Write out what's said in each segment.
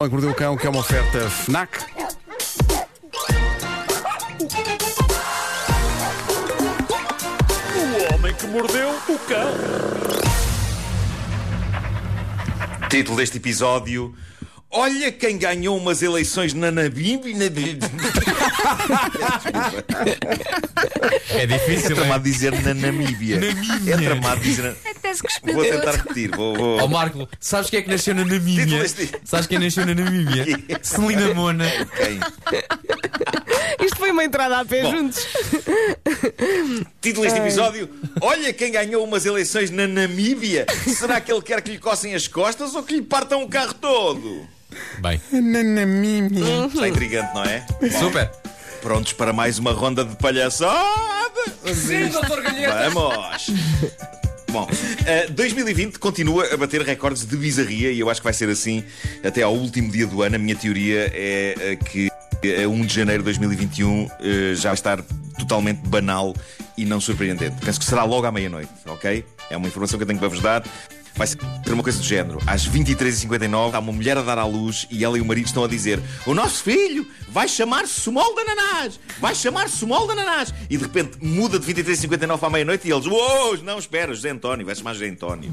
Homem que Mordeu o Cão, que é uma oferta FNAC. O homem que mordeu o cão. Título deste episódio: Olha quem ganhou umas eleições na Namíbia. É É difícil, tramado é? dizer na Namíbia. Namíbia. É tramado dizer. Se Vou tentar repetir. Vou, vou... Ó Marco, sabes quem é que nasceu na Namíbia? Sabes quem nasceu na Namíbia? Celina Mona. Quem? Isto foi uma entrada a pé Bom. juntos. Título deste episódio: Olha quem ganhou umas eleições na Namíbia. Será que ele quer que lhe coçem as costas ou que lhe partam o carro todo? Bem, Está intrigante, não é? super. Prontos para mais uma ronda de palhaçada? Sim, doutor Galheta. Vamos! Bom, eh, 2020 continua a bater recordes de bizarria e eu acho que vai ser assim até ao último dia do ano. A minha teoria é eh, que a 1 de janeiro de 2021 eh, já vai estar totalmente banal e não surpreendente. Penso que será logo à meia-noite, ok? É uma informação que eu tenho para vos dar. Vai ser uma coisa do género. Às 23h59 há uma mulher a dar à luz e ela e o marido estão a dizer: O nosso filho vai chamar-se Sumol de Ananás! Vai chamar-se Sumol de Ananás! E de repente muda de 23h59 à meia-noite e eles: Uou, não, espera, José António, vai chamar José António.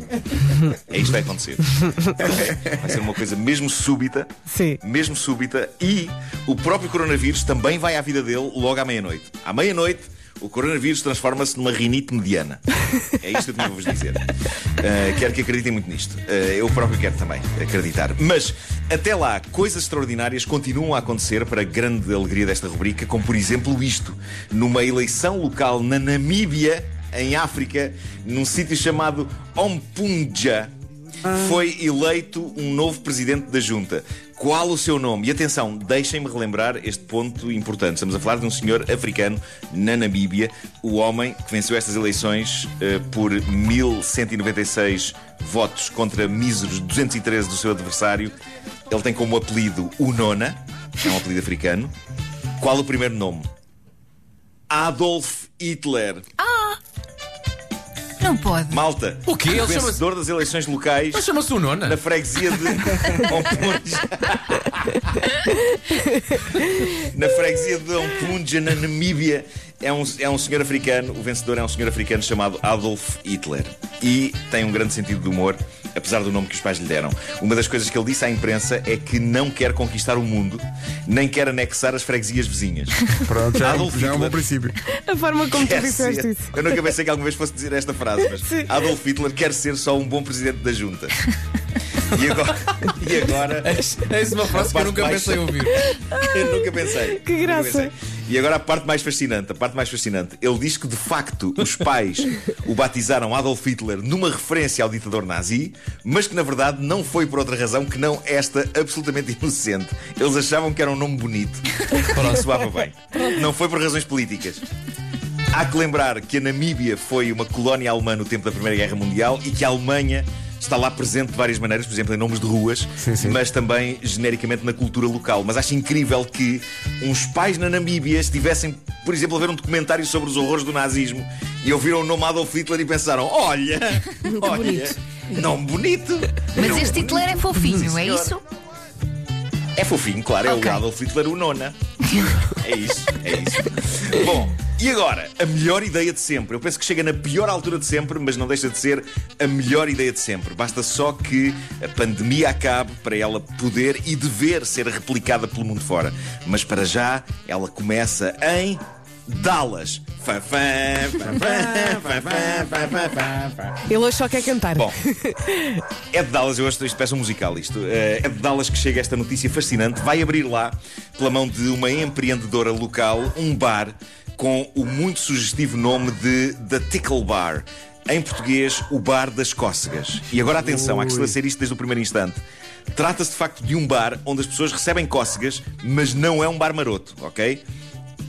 É isto que vai acontecer. Vai ser uma coisa mesmo súbita, Sim. mesmo súbita, e o próprio coronavírus também vai à vida dele logo à meia-noite. À meia-noite. O coronavírus transforma-se numa rinite mediana. É isto que eu a vos dizer. Uh, quero que acreditem muito nisto. Uh, eu próprio quero também acreditar. Mas, até lá, coisas extraordinárias continuam a acontecer para a grande alegria desta rubrica, como por exemplo isto. Numa eleição local na Namíbia, em África, num sítio chamado Ompunja, foi eleito um novo presidente da junta. Qual o seu nome? E atenção, deixem-me relembrar este ponto importante. Estamos a falar de um senhor africano na Namíbia, o homem que venceu estas eleições eh, por 1196 votos contra míseros 213 do seu adversário. Ele tem como apelido o Nona, é um apelido africano. Qual o primeiro nome? Adolf Hitler. Não pode. Malta, O quê? Ele o chama-se- vencedor das eleições locais Mas chama-se o Nona. na freguesia de Ompunja. na freguesia de Ompunja, na Namíbia, é um, é um senhor africano. O vencedor é um senhor africano chamado Adolf Hitler. E tem um grande sentido de humor, apesar do nome que os pais lhe deram. Uma das coisas que ele disse à imprensa é que não quer conquistar o mundo, nem quer anexar as freguesias vizinhas. Pronto, já, é um- Adolf já é um bom princípio. A forma como tu disseste ser- isso. Eu nunca pensei que alguma vez fosse dizer esta frase, mas Adolf Hitler quer ser só um bom presidente da junta. E agora, e agora Eis eis uma frase que eu nunca mais- pensei ouvir. eu nunca pensei. Que graça. pensei. E agora a parte mais fascinante, a parte mais fascinante. Ele diz que de facto os pais o batizaram Adolf Hitler numa referência ao ditador nazi, mas que na verdade não foi por outra razão que não esta absolutamente inocente. Eles achavam que era um nome bonito e que soava bem. Não foi por razões políticas. Há que lembrar que a Namíbia foi uma colónia alemã no tempo da Primeira Guerra Mundial e que a Alemanha está lá presente de várias maneiras, por exemplo, em nomes de ruas, Sim, sim. mas também genericamente na cultura local. Mas acho incrível que uns pais na Namíbia estivessem, por exemplo, a ver um documentário sobre os horrores do nazismo e ouviram o nome Adolf Hitler e pensaram: olha, olha, bonito. nome bonito. Mas Nome este Hitler é fofinho, Sim, é isso? É fofinho, claro, Ok. é o Adolf Hitler o nona. É isso, é isso. Bom, e agora, a melhor ideia de sempre. Eu penso que chega na pior altura de sempre, mas não deixa de ser a melhor ideia de sempre. Basta só que a pandemia acabe para ela poder e dever ser replicada pelo mundo fora. Mas para já, ela começa em Dallas. Ele hoje só quer cantar. Bom, é de Dallas, eu acho que isto parece um musical isto. Eh, é de Dallas que chega esta notícia fascinante. Vai abrir lá, pela mão de uma empreendedora local, um bar com o muito sugestivo nome de The Tickle Bar. Em português, o Bar das Cócegas. E agora atenção, há que esclarecer isto desde o primeiro instante. Trata-se de facto de um bar onde as pessoas recebem cócegas, mas não é um bar maroto, ok?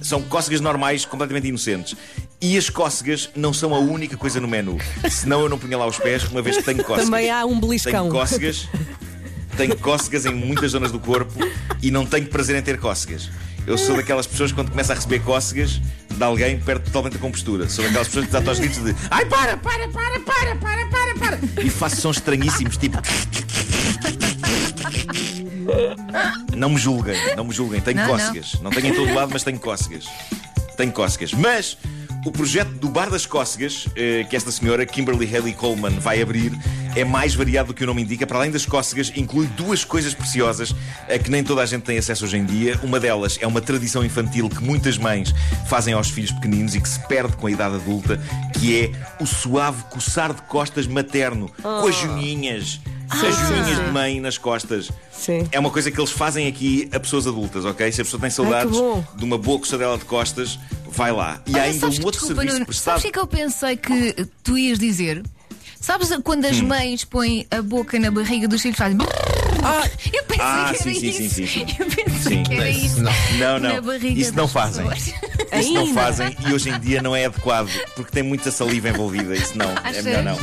São cócegas normais, completamente inocentes. E as cócegas não são a única coisa no menu. Senão eu não punha lá os pés, uma vez que tenho cócegas. Também há um beliscão. Tenho cócegas, tenho cócegas em muitas zonas do corpo e não tenho prazer em ter cócegas. Eu sou daquelas pessoas que quando começa a receber cócegas de alguém perde totalmente a compostura. Sou daquelas pessoas que desata aos gritos de Ai para, para, para, para, para, para, para E faço sons estranhíssimos, tipo Não me julguem, não me julguem. Tenho Não, cócegas. Não. tenho em todo lado, mas tenho cócegas. Tenho cócegas. Mas o projeto do Bar das Cócegas, eh, que esta senhora, Kimberly Haley Coleman, vai abrir, é mais variado do que o nome indica. Para além das cócegas, inclui duas coisas preciosas a que nem toda a gente tem acesso hoje em dia. Uma delas é uma tradição infantil que muitas mães fazem aos filhos pequeninos e que se perde com a idade adulta, que é o suave coçar de costas materno, com as juninhas. As juninhas de mãe nas costas. Sim. É uma coisa que eles fazem aqui a pessoas adultas, ok? Se a pessoa tem saudades bom. de uma boa coçadela de costas, vai lá. E há Olha, ainda sabes um outro desculpa, serviço Nuno, prestado. Sabes o que é que eu pensei que tu ias dizer? Sabes quando Hum. as mães põem a boca na barriga dos filhos e fazem. eu pensei Ah, que era sim, sim, isso. sim, sim, sim. Eu pensei Sim. que era isso. Não. Não, não. Isso não fazem. pessoas. Isso não fazem e hoje em dia não é adequado porque tem muita saliva envolvida. Isso não, é melhor não.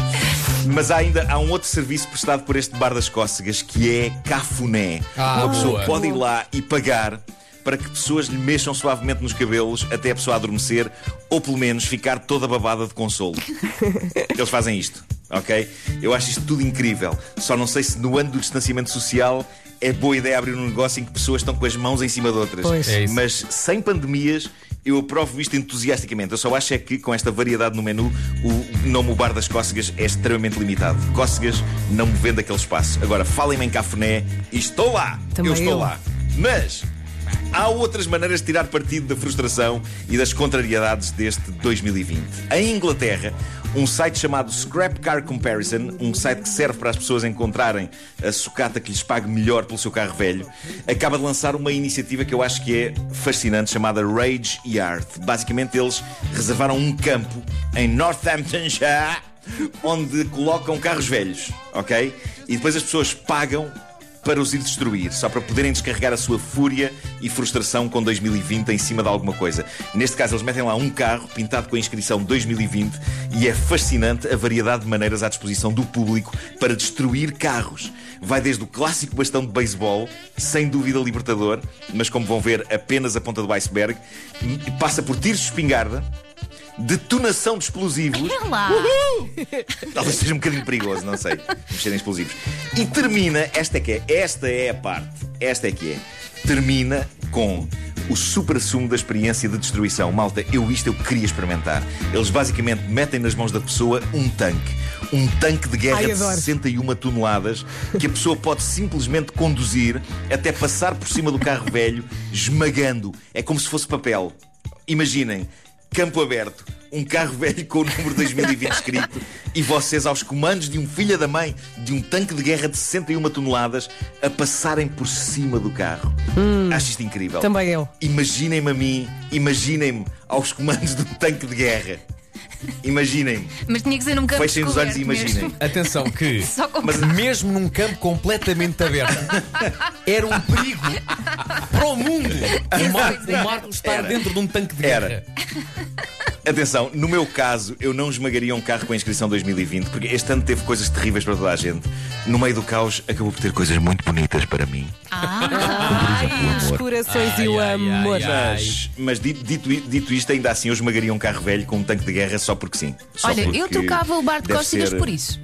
Mas há ainda há um outro serviço prestado por este bar das cócegas que é cafuné. Ah, Uma pessoa boa. pode ir lá e pagar para que pessoas lhe mexam suavemente nos cabelos até a pessoa adormecer ou pelo menos ficar toda babada de consolo. Eles fazem isto, ok? Eu acho isto tudo incrível. Só não sei se no ano do distanciamento social é boa ideia abrir um negócio em que pessoas estão com as mãos em cima de outras. Pois. É isso. Mas sem pandemias, eu aprovo isto entusiasticamente. Eu só acho é que com esta variedade no menu, o nome O Bar das Cócegas é extremamente limitado. Cócegas não me vende aquele espaço. Agora, falem-me em cafuné e estou lá. Também eu estou eu. lá. Mas. Há outras maneiras de tirar partido da frustração e das contrariedades deste 2020. Em Inglaterra, um site chamado Scrap Car Comparison, um site que serve para as pessoas encontrarem a sucata que lhes pague melhor pelo seu carro velho, acaba de lançar uma iniciativa que eu acho que é fascinante, chamada Rage Yard. Basicamente, eles reservaram um campo em Northamptonshire onde colocam carros velhos, ok? E depois as pessoas pagam para os ir destruir, só para poderem descarregar a sua fúria e frustração com 2020 em cima de alguma coisa. Neste caso, eles metem lá um carro pintado com a inscrição 2020 e é fascinante a variedade de maneiras à disposição do público para destruir carros. Vai desde o clássico bastão de beisebol, sem dúvida libertador, mas como vão ver, apenas a ponta do iceberg, passa por tiros de espingarda. Detonação de explosivos lá. Talvez seja um bocadinho perigoso, não sei. Mexer em explosivos. E termina, esta é que é, esta é a parte, esta é que é. Termina com o supra-sumo da experiência de destruição. Malta, eu isto eu queria experimentar. Eles basicamente metem nas mãos da pessoa um tanque. Um tanque de guerra Ai, de adoro. 61 toneladas que a pessoa pode simplesmente conduzir até passar por cima do carro velho, esmagando. É como se fosse papel. Imaginem, campo aberto, um carro velho com o número 2020 escrito e vocês aos comandos de um filho da mãe de um tanque de guerra de 61 toneladas a passarem por cima do carro. Acho isto incrível. Também eu. Imaginem-me a mim, imaginem-me aos comandos de um tanque de guerra. Imaginem-me. Mas tinha que ser num campo Fechem os olhos e imaginem. mesmo. Atenção que, Só com mas mesmo num campo completamente aberto, era um perigo para o mundo o Marco estar Era. dentro de um tanque de Era. guerra. Atenção, no meu caso, eu não esmagaria um carro com a inscrição 2020, porque este ano teve coisas terríveis para toda a gente. No meio do caos, acabou por ter coisas muito bonitas para mim. Ai, os corações e o Ai, ai, amor. ai, ai. Mas, mas dito, dito, dito isto, ainda assim eu esmagaria um carro velho com um tanque de guerra só porque sim. Só Olha, porque eu tocava o bar de cócegas ser- por isso.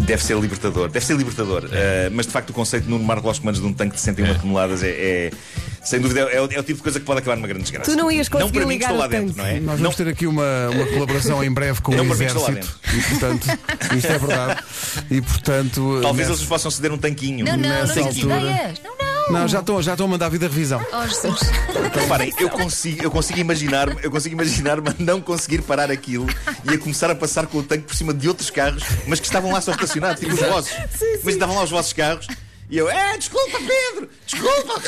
Deve ser libertador, deve ser libertador. Uh, mas de facto o conceito de Nuno Marco aos comandos de um tanque de 61 toneladas é, é- sem dúvida, é, o- é o tipo de coisa que pode acabar numa grande desgraça. Tu não ias conseguir Não para mim que ligar estou o lá dentro, tanque. não é? Nós Não, vamos ter aqui uma, uma colaboração em breve com Não o para mim Exército. E portanto, isto é verdade. E portanto. talvez nessa- eles possam ceder um tanquinho. Não, não, não Nessa tens altura- ideias. Não, não. Não, já estão já estão a mandar a vida revisão. Oh, Jesus. Reparem, eu consigo, eu consigo imaginar-me, eu consigo imaginar-me a não conseguir parar aquilo e a começar a passar com o tanque por cima de outros carros, mas que estavam lá só estacionados, tipo os vossos. Mas estavam lá os vossos carros. E eu, é, desculpa, Pedro! Desculpa!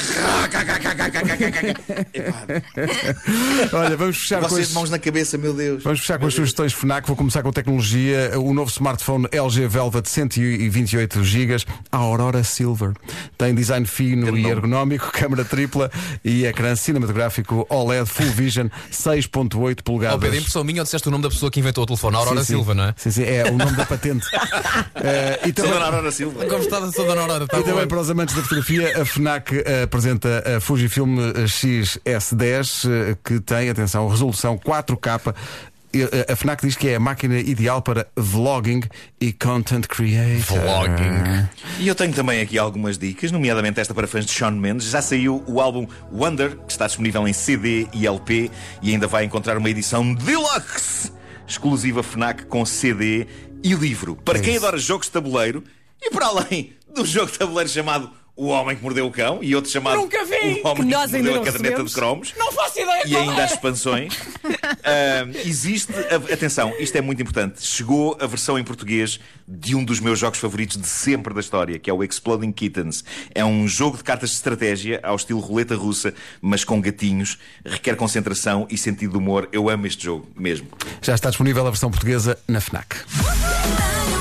Olha, vamos fechar com vocês as, de mãos na cabeça, meu Deus. Vamos fechar com as sugestões FNAC. Vou começar com tecnologia. O novo smartphone LG Velvet 128 GB, a Aurora Silver. Tem design fino e ergonómico, câmara tripla e ecrã cinematográfico OLED Full Vision 6.8 Oh, Pedro, polegadas. impressão minha ou disseste o nome da pessoa que inventou o telefone, a Aurora Sim, sim. Silva, não é? Sim, sim, é o nome da patente. Eh, e Sou também, Dona Aurora Silva. Gostava só da Aurora, tá E bom. Também para os amantes da fotografia, a FNAC eh, apresenta a Fujifilm XS10, eh, que tem, atenção, resolução 4K E, A FNAC diz que é a máquina ideal para vlogging e content creator. Vlogging. E eu tenho também aqui algumas dicas, nomeadamente esta para fãs de Shawn Mendes. Já saiu o álbum Wonder, que está disponível em CD e LP, e ainda vai encontrar uma edição deluxe, exclusiva FNAC com CD e livro. Para quem adora jogos de tabuleiro, e para além do jogo de tabuleiro chamado O Homem que Mordeu o Cão, e outro chamado Nunca vi! O Homem Que que Mordeu a Caderneta recebemos. de Cromos. Não faço ideia E ainda é. as expansões. Ahm, existe, a- atenção, isto é muito importante. Chegou a versão em português de um dos meus jogos favoritos de sempre da história, que é o Exploding Kittens. É um jogo de cartas de estratégia ao estilo roleta russa, mas com gatinhos. Requer concentração e sentido de humor. Eu amo este jogo mesmo. Já está disponível a versão portuguesa na FNAC.